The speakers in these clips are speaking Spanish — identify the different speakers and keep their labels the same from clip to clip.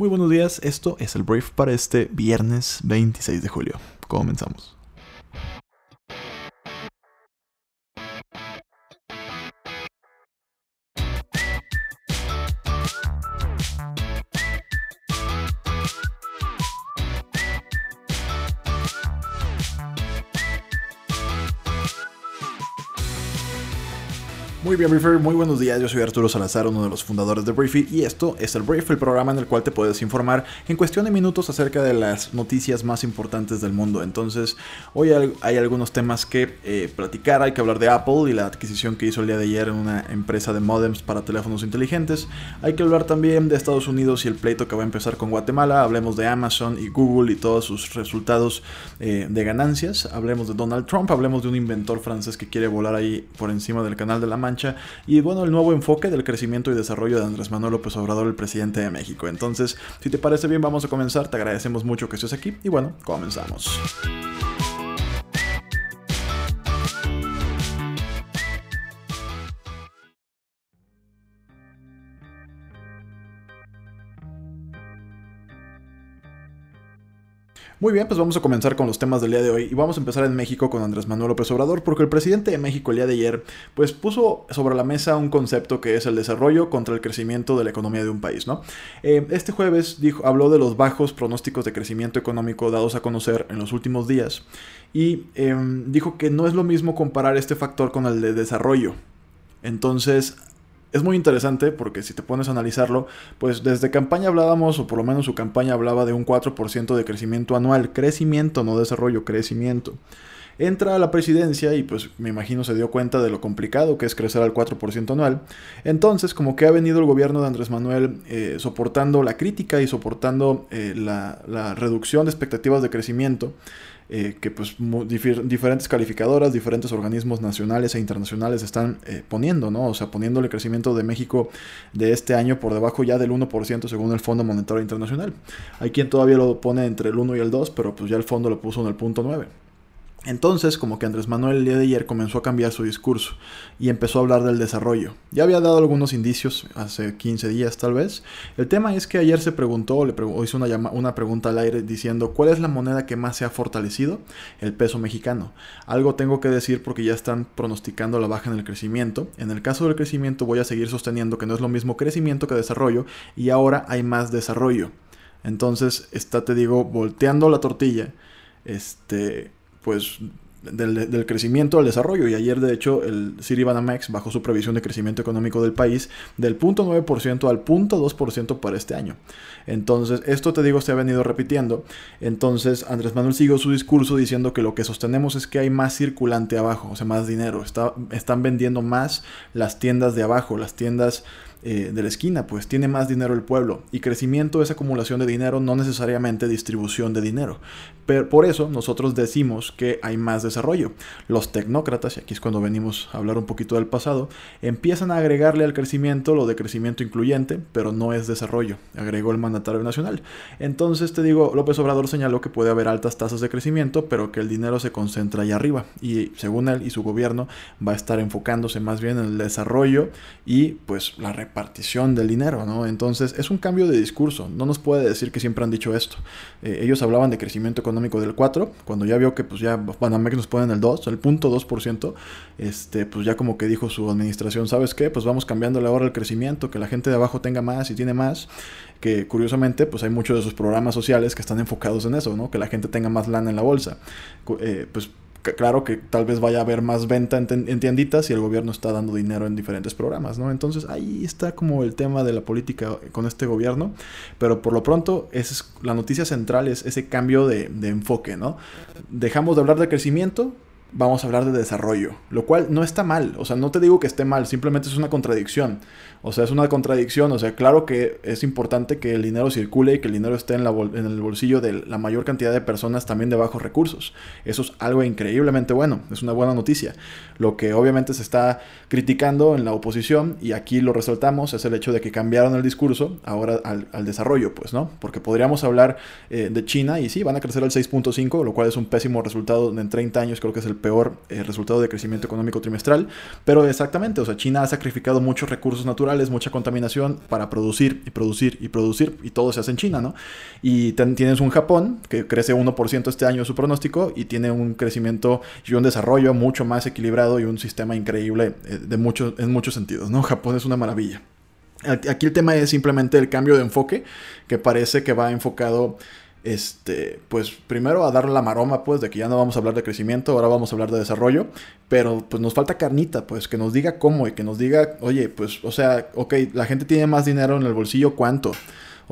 Speaker 1: Muy buenos días, esto es el brief para este viernes 26 de julio. Comenzamos. Muy bien, Briefer, muy buenos días. Yo soy Arturo Salazar, uno de los fundadores de Briefy, y esto es el Brief, el programa en el cual te puedes informar en cuestión de minutos acerca de las noticias más importantes del mundo. Entonces, hoy hay algunos temas que eh, platicar. Hay que hablar de Apple y la adquisición que hizo el día de ayer en una empresa de modems para teléfonos inteligentes. Hay que hablar también de Estados Unidos y el pleito que va a empezar con Guatemala. Hablemos de Amazon y Google y todos sus resultados eh, de ganancias. Hablemos de Donald Trump. Hablemos de un inventor francés que quiere volar ahí por encima del canal de la Mancha y bueno, el nuevo enfoque del crecimiento y desarrollo de Andrés Manuel López Obrador, el presidente de México. Entonces, si te parece bien, vamos a comenzar. Te agradecemos mucho que estés aquí y bueno, comenzamos. Muy bien, pues vamos a comenzar con los temas del día de hoy y vamos a empezar en México con Andrés Manuel López Obrador porque el presidente de México el día de ayer pues puso sobre la mesa un concepto que es el desarrollo contra el crecimiento de la economía de un país, ¿no? Eh, este jueves dijo, habló de los bajos pronósticos de crecimiento económico dados a conocer en los últimos días y em, dijo que no es lo mismo comparar este factor con el de desarrollo. Entonces, es muy interesante porque si te pones a analizarlo, pues desde campaña hablábamos, o por lo menos su campaña hablaba de un 4% de crecimiento anual. Crecimiento, no desarrollo, crecimiento. Entra a la presidencia y pues me imagino se dio cuenta de lo complicado que es crecer al 4% anual. Entonces como que ha venido el gobierno de Andrés Manuel eh, soportando la crítica y soportando eh, la, la reducción de expectativas de crecimiento eh, que pues diferentes calificadoras, diferentes organismos nacionales e internacionales están poniendo, ¿no? O sea, poniéndole el crecimiento de México de este año por debajo ya del 1% según el Fondo Monetario Internacional. Hay quien todavía lo pone entre el 1 y el 2, pero pues ya el fondo lo puso en el punto 9. Entonces, como que Andrés Manuel el día de ayer comenzó a cambiar su discurso y empezó a hablar del desarrollo. Ya había dado algunos indicios hace 15 días tal vez. El tema es que ayer se preguntó, le hizo una, una pregunta al aire diciendo ¿cuál es la moneda que más se ha fortalecido? El peso mexicano. Algo tengo que decir porque ya están pronosticando la baja en el crecimiento. En el caso del crecimiento voy a seguir sosteniendo que no es lo mismo crecimiento que desarrollo y ahora hay más desarrollo. Entonces está, te digo, volteando la tortilla. Este pues del, crecimiento al desarrollo. Y ayer, de hecho, el Banamex bajó su previsión de crecimiento económico del país del 0.9% al 0.2% para este año. Entonces, esto te digo, se ha venido repitiendo. Entonces, Andrés Manuel siguió su discurso diciendo que lo que sostenemos es que hay más circulante abajo, o sea, más dinero. Está, están vendiendo más las tiendas de abajo, las tiendas eh, de la esquina, pues tiene más dinero el pueblo. Y crecimiento es acumulación de dinero, no necesariamente distribución de dinero. Pero por eso nosotros decimos que hay más desarrollo. Los tecnócratas, y aquí es cuando venimos a hablar un poquito del pasado, empiezan a agregarle al crecimiento lo de crecimiento incluyente, pero no es desarrollo, agregó el mandatario nacional. Entonces te digo, López Obrador señaló que puede haber altas tasas de crecimiento, pero que el dinero se concentra ahí arriba. Y según él y su gobierno va a estar enfocándose más bien en el desarrollo y pues la partición del dinero, ¿no? Entonces es un cambio de discurso, no nos puede decir que siempre han dicho esto. Eh, ellos hablaban de crecimiento económico del 4, cuando ya vio que pues ya Banamex nos ponen el 2, el punto 2%, este, pues ya como que dijo su administración, ¿sabes qué? Pues vamos cambiándole ahora el crecimiento, que la gente de abajo tenga más y tiene más, que curiosamente pues hay muchos de sus programas sociales que están enfocados en eso, ¿no? Que la gente tenga más lana en la bolsa. Eh, pues claro que tal vez vaya a haber más venta en, tienditas y el gobierno está dando dinero en diferentes programas, ¿no? Entonces ahí está como el tema de la política con este gobierno, pero por lo pronto es, la noticia central es ese cambio de, de enfoque, ¿no? Dejamos de hablar de crecimiento, vamos a hablar de desarrollo, lo cual no está mal, o sea, no te digo que esté mal, simplemente es una contradicción, o sea, es una contradicción, o sea, claro que es importante que el dinero circule y que el dinero esté en, la en el bolsillo de la mayor cantidad de personas también de bajos recursos, eso es algo increíblemente bueno, es una buena noticia, lo que obviamente se está criticando en la oposición y aquí lo resaltamos es el hecho de que cambiaron el discurso ahora al, desarrollo, pues, ¿no? Porque podríamos hablar eh, de China y sí, van a crecer al 6.5, lo cual es un pésimo resultado en 30 años, creo que es el peor eh, resultado de crecimiento económico trimestral, pero exactamente, o sea, China ha sacrificado muchos recursos naturales, mucha contaminación para producir y producir y producir, y todo se hace en China, ¿no? Y tienes un Japón que crece 1% este año su pronóstico y tiene un crecimiento y un desarrollo mucho más equilibrado y un sistema increíble eh, de muchos en muchos sentidos, ¿no? Japón es una maravilla. Aquí el tema es simplemente el cambio de enfoque, que parece que va enfocado, este, pues primero a dar la maroma, pues, de que ya no vamos a hablar de crecimiento, ahora vamos a hablar de desarrollo, pero pues nos falta carnita, pues, que nos diga cómo y que nos diga, oye, pues, o sea, ok, la gente tiene más dinero en el bolsillo, ¿cuánto?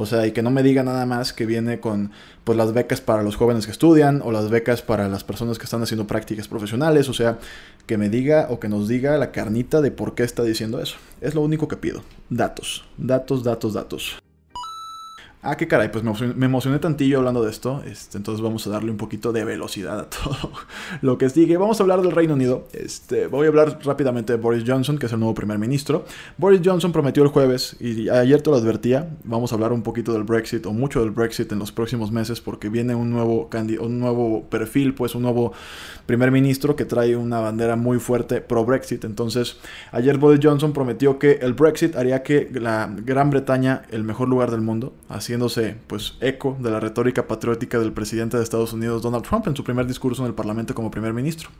Speaker 1: O sea, y que no me diga nada más que viene con pues las becas para los jóvenes que estudian o las becas para las personas que están haciendo prácticas profesionales, o sea, que me diga o que nos diga la carnita de por qué está diciendo eso. Es lo único que pido. Datos, datos, datos, datos. Ah, qué caray, pues me emocioné, tantillo hablando de esto. Este, entonces vamos a darle un poquito de velocidad a todo lo que sigue. Vamos a hablar del Reino Unido. Este, voy a hablar rápidamente de Boris Johnson, que es el nuevo primer ministro. Boris Johnson prometió el jueves, y ayer te lo advertía, vamos a hablar un poquito del Brexit, o mucho del Brexit en los próximos meses, porque viene un nuevo, un nuevo perfil, pues un nuevo primer ministro que trae una bandera muy fuerte pro Brexit. Entonces, ayer Boris Johnson prometió que el Brexit haría que la Gran Bretaña, el mejor lugar del mundo, haciendo pues eco de la retórica patriótica del presidente de Estados Unidos Donald Trump en su primer discurso en el Parlamento como primer ministro.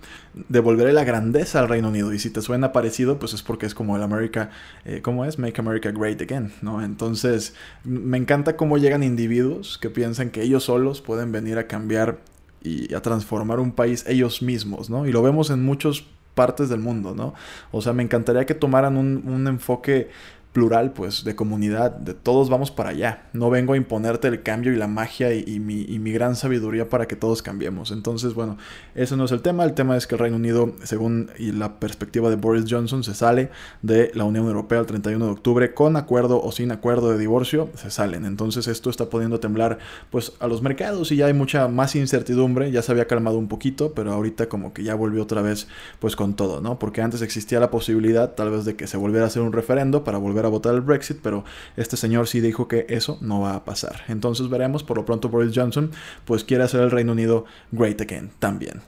Speaker 1: Devolveré la grandeza al Reino Unido y si te suena parecido pues es porque es como el America, eh, ¿cómo es? Make America Great Again, ¿no? Entonces me encanta cómo llegan individuos que piensan que ellos solos pueden venir a cambiar y a transformar un país ellos mismos, ¿no? Y lo vemos en muchas partes del mundo, ¿no? O sea, me encantaría que tomaran un, un enfoque plural, pues, de comunidad, de todos vamos para allá. No vengo a imponerte el cambio y la magia y, mi, y, mi, gran sabiduría para que todos cambiemos. Entonces, bueno, eso no es el tema. El tema es que el Reino Unido, según y la perspectiva de Boris Johnson, se sale de la Unión Europea el 31 de octubre con acuerdo o sin acuerdo de divorcio, se salen. Entonces, esto está poniendo temblar, pues, a los mercados y ya hay mucha más incertidumbre. Ya se había calmado un poquito, pero ahorita como que ya volvió otra vez, pues, con todo, ¿no? Porque antes existía la posibilidad, tal vez, de que se volviera a hacer un referendo para volver a votar el Brexit, pero este señor sí dijo que eso no va a pasar. Entonces veremos, por lo pronto Boris Johnson pues quiere hacer el Reino Unido great again también.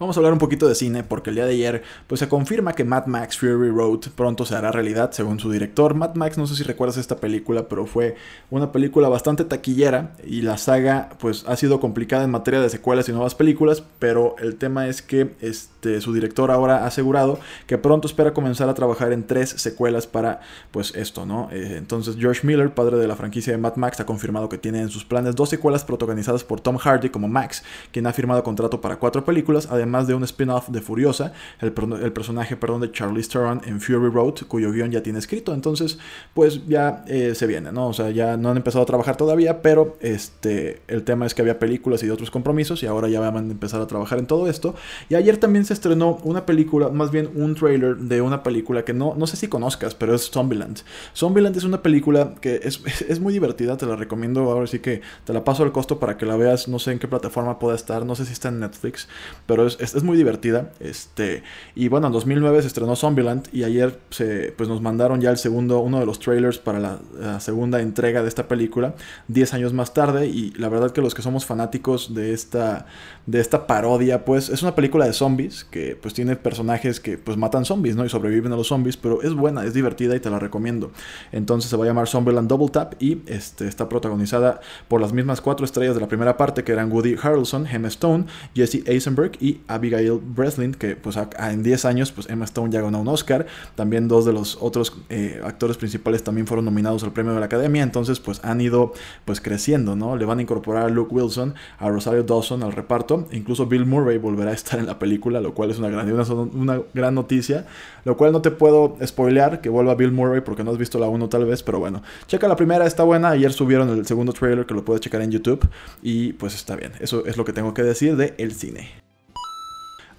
Speaker 1: Vamos a hablar un poquito de cine porque el día de ayer pues se confirma que Mad Max Fury Road pronto se hará realidad según su director. Mad Max no sé si recuerdas esta película pero fue una película bastante taquillera y la saga pues ha sido complicada en materia de secuelas y nuevas películas pero el tema es que este, su director ahora ha asegurado que pronto espera comenzar a trabajar en tres secuelas para pues esto, ¿no? Eh, entonces George Miller, padre de la franquicia de Mad Max, ha confirmado que tiene en sus planes dos secuelas protagonizadas por Tom Hardy como Max, quien ha firmado contrato para cuatro películas, además más de un spin-off de Furiosa, el, personaje perdón, de Charlize Theron en Fury Road, cuyo guion ya tiene escrito. Entonces, pues ya eh, se viene, ¿no? O sea, ya no han empezado a trabajar todavía, pero este, el tema es que había películas y otros compromisos y ahora ya van a empezar a trabajar en todo esto. Y ayer también se estrenó una película, más bien un trailer de una película que no, no sé si conozcas, pero es Zombieland. Zombieland es una película que es, es muy divertida, te la recomiendo. Ahora sí que te la paso al costo para que la veas. No sé en qué plataforma pueda estar, no sé si está en Netflix, pero es, es, muy divertida. Este, y bueno, en 2009 se estrenó Zombieland y ayer se, pues nos mandaron ya el segundo, uno de los trailers para la, segunda entrega de esta película, 10 años más tarde. Y la verdad que los que somos fanáticos de esta, de esta parodia, pues es una película de zombies que pues tiene personajes que pues matan zombies, ¿no? Y sobreviven a los zombies, pero es buena, es divertida y te la recomiendo. Entonces se va a llamar Zombieland Double Tap y este, está protagonizada por las mismas cuatro estrellas de la primera parte que eran Woody Harrelson, Emma Stone, Jesse Eisenberg y Abigail Breslin, que pues en 10 años pues Emma Stone ya ganó un Oscar, también dos de los otros eh, actores principales también fueron nominados al premio de la Academia, entonces pues han ido pues creciendo, ¿no? Le van a incorporar a Luke Wilson, a Rosario Dawson al reparto, incluso Bill Murray volverá a estar en la película, lo cual es una gran, una, gran noticia, lo cual no te puedo spoilear que vuelva Bill Murray porque no has visto la 1 tal vez, pero bueno, checa la primera, está buena, ayer subieron el segundo trailer que lo puedes checar en YouTube. Y pues está bien, eso es lo que tengo que decir de el cine.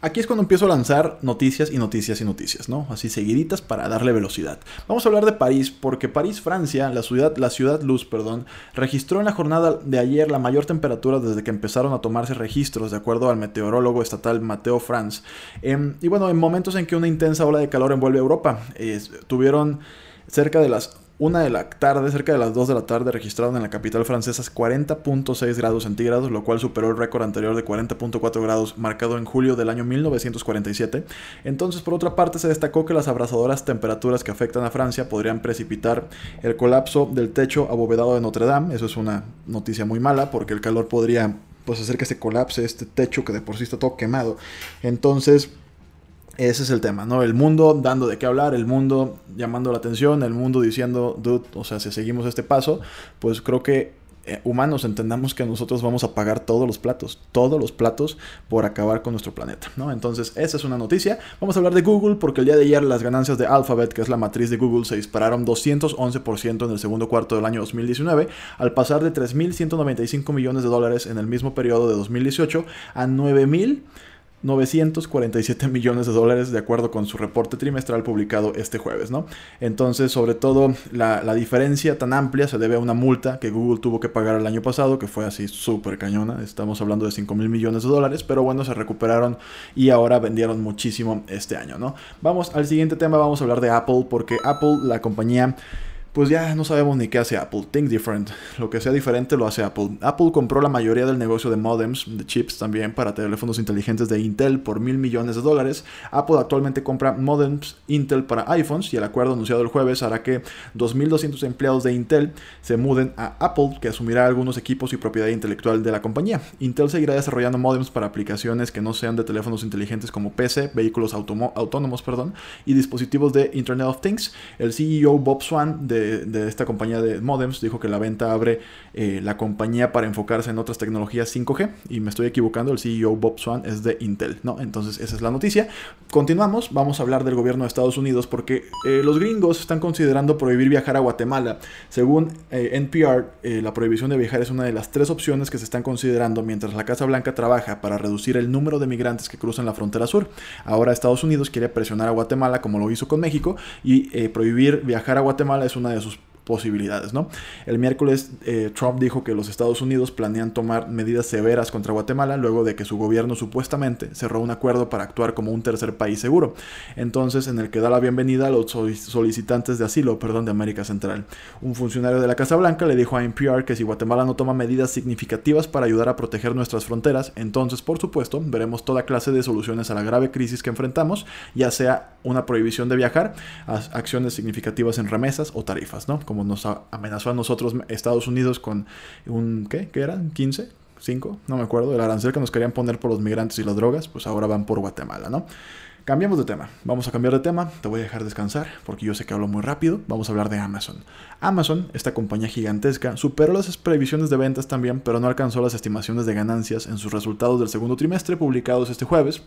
Speaker 1: Aquí es cuando empiezo a lanzar noticias y noticias y noticias, ¿no? Así seguiditas para darle velocidad. Vamos a hablar de París, porque París, Francia, la ciudad, la ciudad luz, perdón, registró en la jornada de ayer la mayor temperatura desde que empezaron a tomarse registros, de acuerdo al meteorólogo estatal Mateo Franz. Em, y bueno, en momentos en que una intensa ola de calor envuelve a Europa, tuvieron cerca de las una de la tarde, cerca de las 2 de la tarde, registraron en la capital francesa 40.6 grados centígrados, lo cual superó el récord anterior de 40.4 grados marcado en julio del año 1947. Entonces, por otra parte, se destacó que las abrasadoras temperaturas que afectan a Francia podrían precipitar el colapso del techo abovedado de Notre Dame. Eso es una noticia muy mala porque el calor podría pues, hacer que se colapse este techo que de por sí está todo quemado. Entonces, ese es el tema, ¿no? El mundo dando de qué hablar, el mundo llamando la atención, el mundo diciendo, dude, o sea, si seguimos este paso, pues creo que eh, humanos entendamos que nosotros vamos a pagar todos los platos, todos los platos por acabar con nuestro planeta, ¿no? Entonces, esa es una noticia. Vamos a hablar de Google porque el día de ayer las ganancias de Alphabet, que es la matriz de Google, se dispararon 211% en el segundo cuarto del año 2019, al pasar de 3.195 millones de dólares en el mismo periodo de 2018 a 9.000 947 millones de dólares de acuerdo con su reporte trimestral publicado este jueves, ¿no? Entonces, sobre todo, la, diferencia tan amplia se debe a una multa que Google tuvo que pagar el año pasado, que fue así súper cañona, estamos hablando de 5 mil millones de dólares, pero bueno, se recuperaron y ahora vendieron muchísimo este año, ¿no? Vamos al siguiente tema, vamos a hablar de Apple, porque Apple, la compañía pues ya no sabemos ni qué hace Apple. Think different. Lo que sea diferente lo hace Apple. Apple compró la mayoría del negocio de modems, de chips también, para teléfonos inteligentes de Intel por mil millones de dólares. Apple actualmente compra modems Intel para iPhones y el acuerdo anunciado el jueves hará que 2.200 empleados de Intel se muden a Apple, que asumirá algunos equipos y propiedad intelectual de la compañía. Intel seguirá desarrollando modems para aplicaciones que no sean de teléfonos inteligentes como PC, vehículos autónomos perdón, y dispositivos de Internet of Things. El CEO Bob Swan de de, esta compañía de modems dijo que la venta abre eh, la compañía para enfocarse en otras tecnologías 5G. Y me estoy equivocando, el CEO Bob Swan es de Intel, ¿no? Entonces esa es la noticia. Continuamos, vamos a hablar del gobierno de Estados Unidos porque eh, los gringos están considerando prohibir viajar a Guatemala. Según eh, NPR, la prohibición de viajar es una de las tres opciones que se están considerando mientras la Casa Blanca trabaja para reducir el número de migrantes que cruzan la frontera sur. Ahora Estados Unidos quiere presionar a Guatemala como lo hizo con México y prohibir viajar a Guatemala es una de sus posibilidades, ¿no? El miércoles eh, Trump dijo que los Estados Unidos planean tomar medidas severas contra Guatemala luego de que su gobierno supuestamente cerró un acuerdo para actuar como un tercer país seguro. Entonces, en el que da la bienvenida a los solicitantes de asilo, perdón, de América Central. Un funcionario de la Casa Blanca le dijo a NPR que si Guatemala no toma medidas significativas para ayudar a proteger nuestras fronteras, entonces, por supuesto, veremos toda clase de soluciones a la grave crisis que enfrentamos, ya sea una prohibición de viajar, acciones significativas en remesas o tarifas, ¿no? Como nos amenazó a nosotros Estados Unidos con un, ¿qué? ¿Qué eran? ¿15? 5, no me acuerdo, el arancel que nos querían poner por los migrantes y las drogas, pues ahora van por Guatemala, ¿no? Cambiamos de tema, vamos a cambiar de tema, te voy a dejar descansar porque yo sé que hablo muy rápido, vamos a hablar de Amazon. Amazon, esta compañía gigantesca, superó las previsiones de ventas también, pero no alcanzó las estimaciones de ganancias en sus resultados del segundo trimestre publicados este jueves,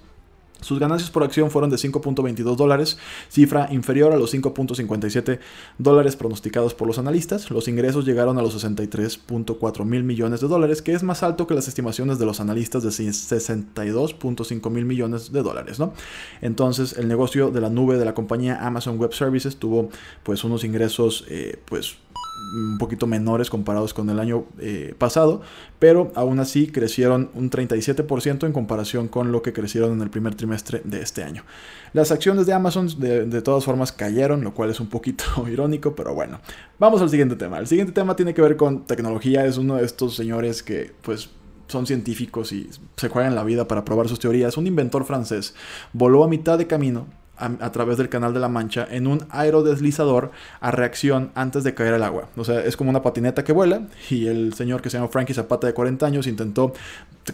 Speaker 1: sus ganancias por acción fueron de 5.22 dólares, cifra inferior a los 5.57 dólares pronosticados por los analistas. Los ingresos llegaron a los 63.4 mil millones de dólares, que es más alto que las estimaciones de los analistas de 62.5 mil millones de dólares. ¿no? Entonces, el negocio de la nube de la compañía Amazon Web Services tuvo pues unos ingresos eh, pues un poquito menores comparados con el año eh, pasado, pero aún así crecieron un 37% en comparación con lo que crecieron en el primer trimestre de este año. Las acciones de Amazon de, de todas formas cayeron, lo cual es un poquito irónico, pero bueno, vamos al siguiente tema. El siguiente tema tiene que ver con tecnología, es uno de estos señores que pues son científicos y se juegan la vida para probar sus teorías. Un inventor francés voló a mitad de camino a, través del Canal de la Mancha en un aerodeslizador a reacción antes de caer al agua. O sea, es como una patineta que vuela y el señor que se llama Frankie Zapata de 40 años intentó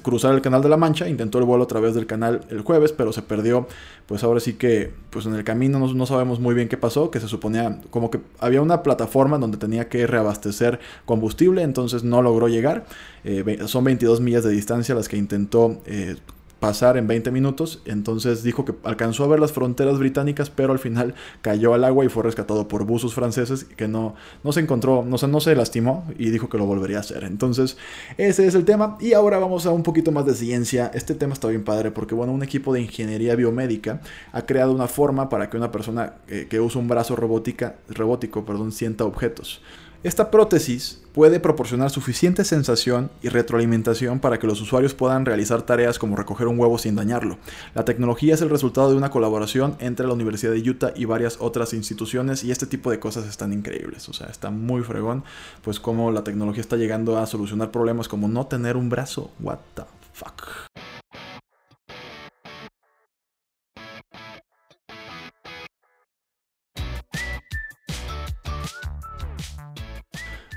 Speaker 1: cruzar el Canal de la Mancha, intentó el vuelo a través del canal el jueves, pero se perdió. Pues ahora sí que, pues en el camino no, sabemos muy bien qué pasó, que se suponía como que había una plataforma donde tenía que reabastecer combustible, entonces no logró llegar. Eh, son 22 millas de distancia las que intentó eh, pasar en 20 minutos. Entonces dijo que alcanzó a ver las fronteras británicas, pero al final cayó al agua y fue rescatado por buzos franceses que no, no se encontró, no, no se lastimó y dijo que lo volvería a hacer. Entonces, ese es el tema. Y ahora vamos a un poquito más de ciencia. Este tema está bien padre porque, bueno, un equipo de ingeniería biomédica ha creado una forma para que una persona que usa un brazo robótica, robótico perdón, sienta objetos. Esta prótesis puede proporcionar suficiente sensación y retroalimentación para que los usuarios puedan realizar tareas como recoger un huevo sin dañarlo. La tecnología es el resultado de una colaboración entre la Universidad de Utah y varias otras instituciones y este tipo de cosas están increíbles, o sea, está muy fregón, pues como la tecnología está llegando a solucionar problemas como no tener un brazo, what the fuck.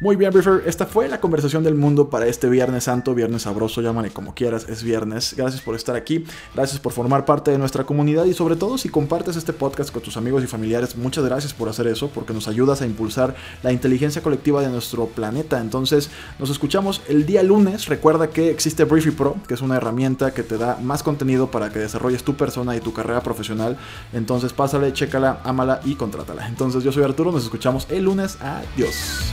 Speaker 1: Muy bien, Briefer, esta fue la conversación del mundo para este Viernes Santo, Viernes Sabroso, llámale como quieras, es viernes. Gracias por estar aquí, gracias por formar parte de nuestra comunidad y sobre todo si compartes este podcast con tus amigos y familiares, muchas gracias por hacer eso porque nos ayudas a impulsar la inteligencia colectiva de nuestro planeta. Entonces, nos escuchamos el día lunes. Recuerda que existe Briefy Pro, que es una herramienta que te da más contenido para que desarrolles tu persona y tu carrera profesional. Entonces, pásale, chécala, ámala y contrátala. Entonces, yo soy Arturo, nos escuchamos el lunes. Adiós.